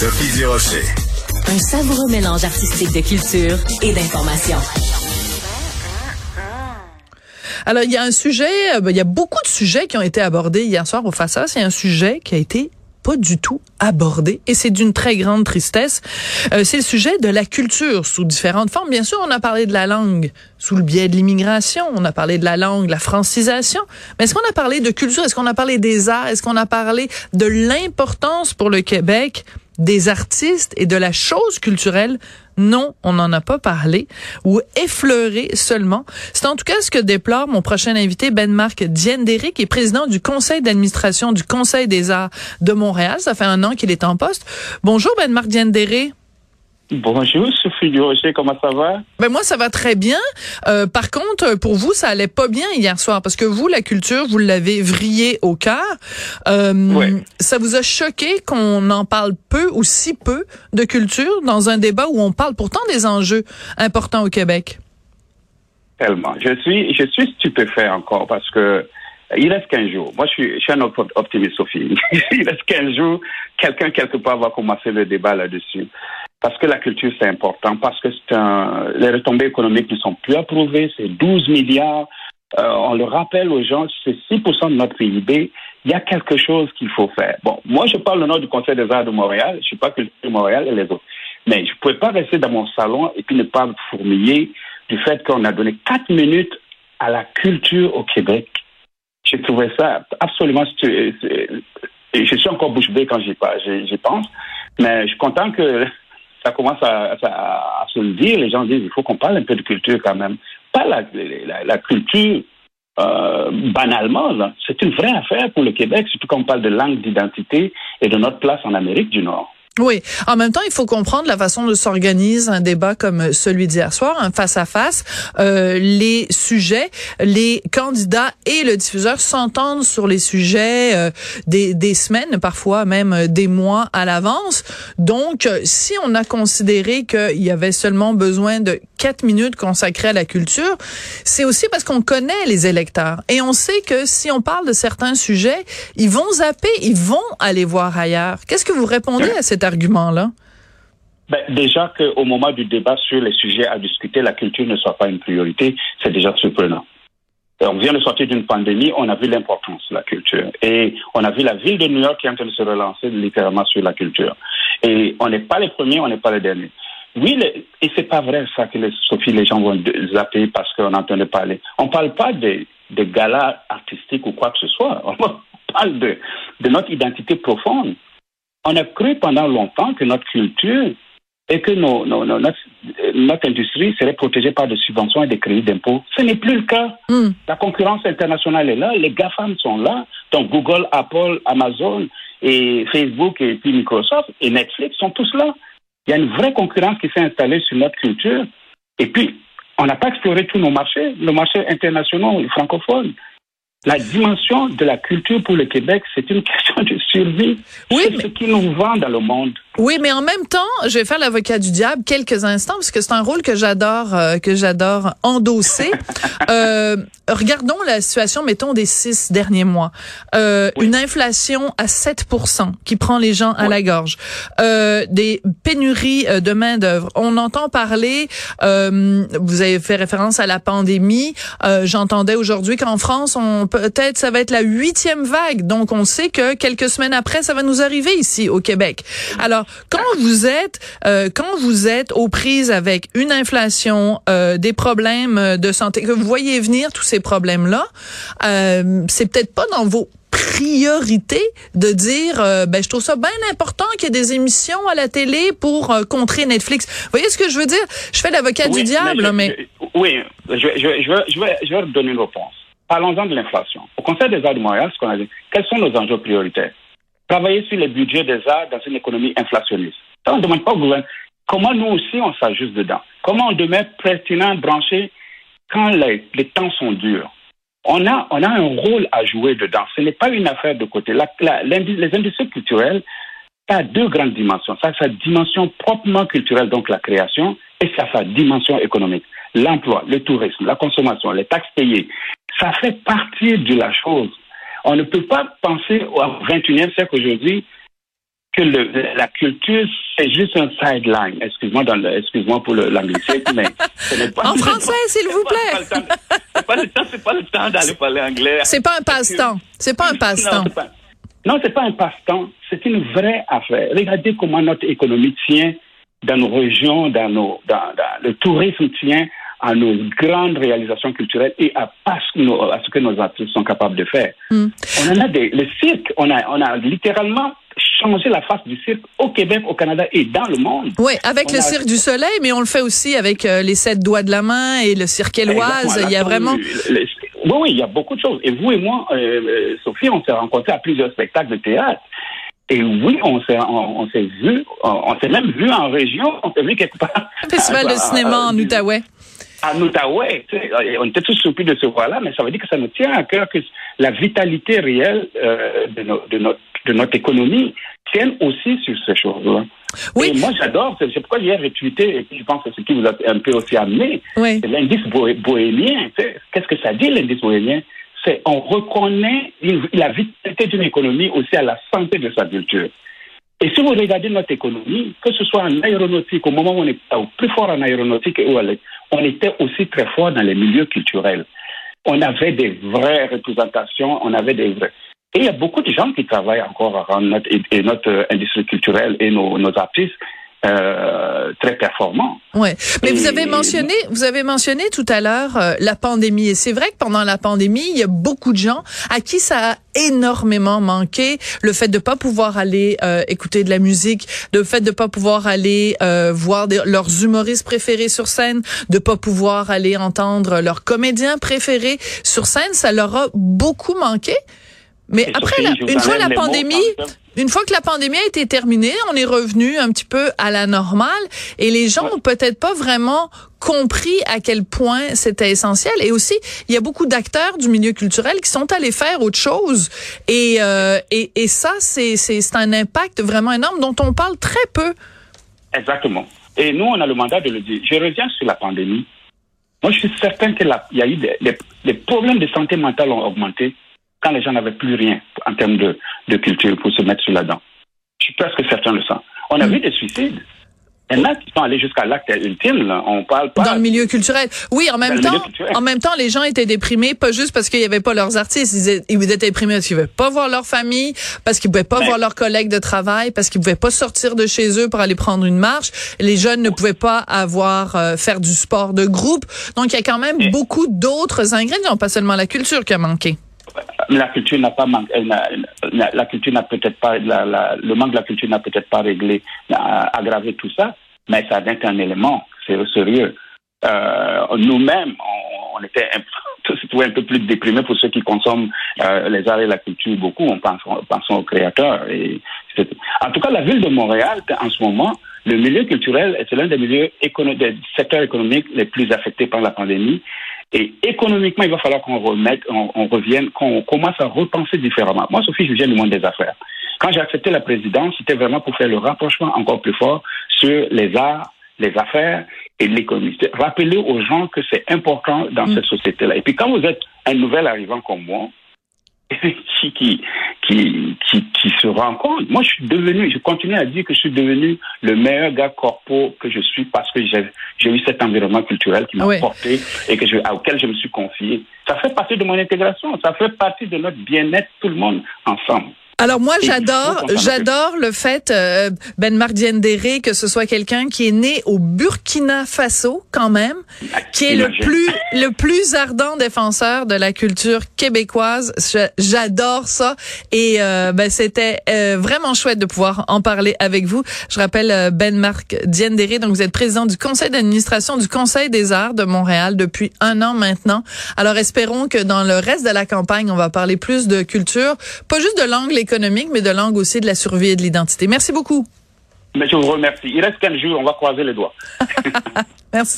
Sophie Durocher. Un savoureux mélange artistique de culture et d'information. Alors, il y a un sujet, euh, ben, il y a beaucoup de sujets qui ont été abordés hier soir au FASA. C'est un sujet qui a été pas du tout abordé et c'est d'une très grande tristesse. Euh, c'est le sujet de la culture sous différentes formes. Bien sûr, on a parlé de la langue sous le biais de l'immigration, on a parlé de la langue, la francisation, mais est-ce qu'on a parlé de culture, est-ce qu'on a parlé des arts, est-ce qu'on a parlé de l'importance pour le Québec des artistes et de la chose culturelle, non, on n'en a pas parlé ou effleuré seulement. C'est en tout cas ce que déplore mon prochain invité, Ben-Marc Diendéric, qui est président du conseil d'administration du Conseil des arts de Montréal. Ça fait un an qu'il est en poste. Bonjour Ben-Marc Diendéric. Bonjour Sophie Durocher, comment ça va? Ben moi ça va très bien. Euh, par contre, pour vous, ça allait pas bien hier soir parce que vous, la culture, vous l'avez vrillé au cœur. Euh, Ça vous a choqué qu'on en parle peu ou si peu de culture dans un débat où on parle pourtant des enjeux importants au Québec? Tellement. Je suis, je suis stupéfait encore parce que il reste 15 jours. Moi, je suis, je suis un optimiste, Sophie. il reste 15 jours. Quelqu'un, quelque part, va commencer le débat là-dessus parce que la culture c'est important, parce que un, les retombées économiques ne sont plus approuvées, c'est 12 milliards. Euh, on le rappelle aux gens, c'est 6% de notre PIB. Il y a quelque chose qu'il faut faire. Bon, moi je parle au nom du Conseil des arts de Montréal, je suis pas culture de Montréal et les autres. Mais je ne pouvais pas rester dans mon salon et puis ne pas fourmiller du fait qu'on a donné 4 minutes à la culture au Québec. J'ai trouvé ça absolument... Je suis encore bouche bée quand j'y pense, mais je suis content que ça commence à, se le dire. Les gens disent il faut qu'on parle un peu de culture quand même. Pas la, culture euh, banalement. C'est une vraie affaire pour le Québec, surtout quand on parle de langue d'identité et de notre place en Amérique du Nord. Oui. En même temps, il faut comprendre la façon de s'organiser un débat comme celui d'hier soir, un face à face. Euh, les sujets, les candidats et le diffuseur s'entendent sur les sujets euh, des, des semaines, parfois même des mois à l'avance. Donc, si on a considéré qu'il y avait seulement besoin de quatre minutes consacrées à la culture, c'est aussi parce qu'on connaît les électeurs et on sait que si on parle de certains sujets, ils vont zapper, ils vont aller voir ailleurs. Qu'est-ce que vous répondez à cette argument-là? Ben, déjà qu'au moment du débat sur les sujets à discuter, la culture ne soit pas une priorité, c'est déjà surprenant. On vient de sortir d'une pandémie, on a vu l'importance de la culture. Et on a vu la ville de New York qui est en train de se relancer littéralement sur la culture. Et on n'est pas les premiers, on n'est pas les derniers. Oui, et et c'est pas vrai ça que les, Sophie, les gens vont zapper parce qu'on entend parler. On parle pas de, de galas artistiques ou quoi que ce soit. On parle de, de notre identité profonde. On a cru pendant longtemps que notre culture et que nos, notre, industrie serait protégée par des subventions et des crédits d'impôts. Ce n'est plus le cas. Hmm. La concurrence internationale est là, les GAFAM sont là, donc Google, Apple, Amazon et Facebook et puis Microsoft et Netflix sont tous là. Il y a une vraie concurrence qui s'est installée sur notre culture. Et puis, on n'a pas exploré tous nos marchés, nos marchés internationaux, francophones. La dimension de la culture pour le Québec, c'est une question de survie. Oui, c'est ce qui nous vend dans le monde. Oui, mais en même temps, je vais faire l'avocat du diable quelques instants parce que c'est un rôle que j'adore, euh, que j'adore endosser. euh, regardons la situation, mettons des six derniers mois. Euh, Une inflation à 7% qui prend les gens à la gorge. Euh, des pénuries euh, de main d'œuvre. On entend parler. Euh, vous avez fait référence à la pandémie. J'entendais aujourd'hui qu'en France, on peut-être ça va être la huitième vague. Donc on sait que quelques semaines après, ça va nous arriver ici au Québec. Alors quand vous êtes euh, quand vous êtes aux prises avec une inflation, euh, des problèmes de santé, que vous voyez venir tous ces problèmes là, euh, c'est peut-être pas dans vos priorités de dire euh, ben je trouve ça bien important qu'il y ait des émissions à la télé pour contrer Netflix. Vous voyez ce que je veux dire? Je fais l'avocat du diable mais, oui, je, je, je, je, vais je vais donner une réponse. Parlons-en de l'inflation. Au Conseil des arts de Montréal, ce qu'on a dit, quels sont nos enjeux prioritaires? Travailler sur les budgets des arts dans une économie inflationniste. On ne demande pas au gouvernement. Comment nous aussi on s'ajuste dedans? Comment on demeure pertinent, branché quand les, temps sont durs? On a, on a un rôle à jouer dedans. Ce n'est pas une affaire de côté. les industries culturelles, ça a deux grandes dimensions. Ça a sa dimension proprement culturelle, donc la création, et ça a sa dimension économique. L'emploi, le tourisme, la consommation, les taxes payées, ça fait partie de la chose. On ne peut pas penser au 21e siècle aujourd'hui que le, la culture, c'est juste un sideline. Excuse-moi pour l'anglicisme, mais ce n'est pas. En français, s'il vous plaît. C'est pas le temps, c'est pas le temps d'aller parler anglais. C'est pas un passe-temps. C'est pas un passe-temps. Non, c'est pas un passe-temps. C'est une vraie affaire. Regardez comment notre économie tient dans nos régions, dans nos, dans, dans le tourisme tient à nos grandes réalisations culturelles et à, à, ce que nos artistes sont capables de faire. Hmm. On en a des, le cirque, on a, on a littéralement changé la face du cirque au Québec, au Canada et dans le monde. Oui, avec le cirque du soleil, mais on le fait aussi avec euh, les sept doigts de la main et le cirque éloise. Il y a vraiment. oui, oui, il y a beaucoup de choses. Et vous et moi, euh, euh, Sophie, on s'est rencontrés à plusieurs spectacles de théâtre. Et oui, on s'est on, s'est vu, on, s'est même vu en région, on s'est vu quelque part. Festival de cinéma en Outaouais à Outaouais. On était tous surpris de ce voir-là, mais ça veut dire que ça nous tient à cœur que la vitalité réelle euh, de, de, notre, de notre économie tienne aussi sur ces choses-là. Oui. Et moi, j'adore, c'est pourquoi hier j'ai tweeté, et je pense que c'est ce qui vous a un peu aussi amené, oui. l'indice bohémien. Qu'est-ce que ça dit, l'indice bohémien? C'est on reconnaît la vitalité d'une économie aussi à la santé de sa culture. Et si vous regardez notre économie, que ce soit en aéronautique, au moment où on est plus fort en aéronautique, on était aussi très fort dans les milieux culturels. On avait des vraies représentations, on avait des vrais. Et il y a beaucoup de gens qui travaillent encore dans notre, notre industrie culturelle et nos artistes euh, très performant. Ouais, mais vous avez mentionné, vous avez mentionné tout à l'heure euh, la pandémie et c'est vrai que pendant la pandémie, il y a beaucoup de gens à qui ça a énormément manqué, le fait de pas pouvoir aller euh, écouter de la musique, le fait de pas pouvoir aller voir leurs humoristes préférés sur scène, de pas pouvoir aller entendre leurs comédiens préférés sur scène, ça leur a beaucoup manqué. Mais après, une fois la pandémie, une fois que la pandémie a été terminée, on est revenu un petit peu à la normale et les gens ont peut-être pas vraiment compris à quel point c'était essentiel. Et aussi, il y a beaucoup d'acteurs du milieu culturel qui sont allés faire autre chose. Et, euh, et, et ça, c'est, c'est, c'est un impact vraiment énorme dont on parle très peu. Exactement. Et nous, on a le mandat de le dire. Je reviens sur la pandémie. Moi, je suis certain qu'il y a eu des, des problèmes de santé mentale ont augmenté quand les gens n'avaient plus rien en termes de, de culture pour se mettre sur la dent. Je suis presque certain de ça. On a mm. vu des suicides. Il y en a qui sont allés jusqu'à l'acte ultime. Là. On parle pas dans le milieu culturel. Oui, en même temps, en même temps, les gens étaient déprimés, pas juste parce qu'il y avait pas leurs artistes. Ils étaient, déprimés parce qu'ils pouvaient pas voir leur famille, parce qu'ils pouvaient pas voir leurs collègues de travail, parce qu'ils pouvaient pas sortir de chez eux pour aller prendre une marche. Les jeunes ne pouvaient pas avoir euh, faire du sport de groupe. Donc il y a quand même beaucoup d'autres ingrédients, pas seulement la culture qui a manqué la culture n'a pas la, culture n'a peut-être pas le manque de la culture n'a peut-être pas réglé aggravé tout ça mais ça été un élément c'est sérieux. Euh, nous-mêmes on, était un, un peu plus déprimés pour ceux qui consomment euh, les arts et la culture beaucoup on pense pensons aux créateurs et en tout cas la ville de Montréal en ce moment le milieu culturel c'est l'un des milieux des secteurs économiques les plus affectés par la pandémie et économiquement, il va falloir qu'on remette, on, revienne, qu'on commence à repenser différemment. Moi, Sophie, je viens du monde des affaires. Quand j'ai accepté la présidence, c'était vraiment pour faire le rapprochement encore plus fort sur les arts, les affaires et l'économie. Rappeler aux gens que c'est important dans mm. cette société-là. Et puis quand vous êtes un nouvel arrivant comme moi, qui, qui, qui, qui, se rend compte. Moi, je suis devenu, je continue à dire que je suis devenu le meilleur gars corpo que je suis parce que j'ai, eu cet environnement culturel qui m'a porté et que je, auquel je me suis confié. Ça fait partie de mon intégration, ça fait partie de notre bien-être, tout le monde ensemble. Alors moi j'adore j'adore le fait euh, Ben Marc Diendéré que ce soit quelqu'un qui est né au Burkina Faso quand même qui est le plus le plus ardent défenseur de la culture québécoise. J'adore ça. Et euh, ben c'était euh, vraiment chouette de pouvoir en parler avec vous. Je rappelle Ben Marc Diendéré donc vous êtes président du conseil d'administration du Conseil des arts de Montréal depuis un an maintenant. Alors espérons que dans le reste de la campagne on va parler plus de culture pas juste de langue économique, mais de langue aussi de la survie et de l'identité. Merci beaucoup. Mais je vous remercie. Il reste 15 jours, on va croiser les doigts. Merci.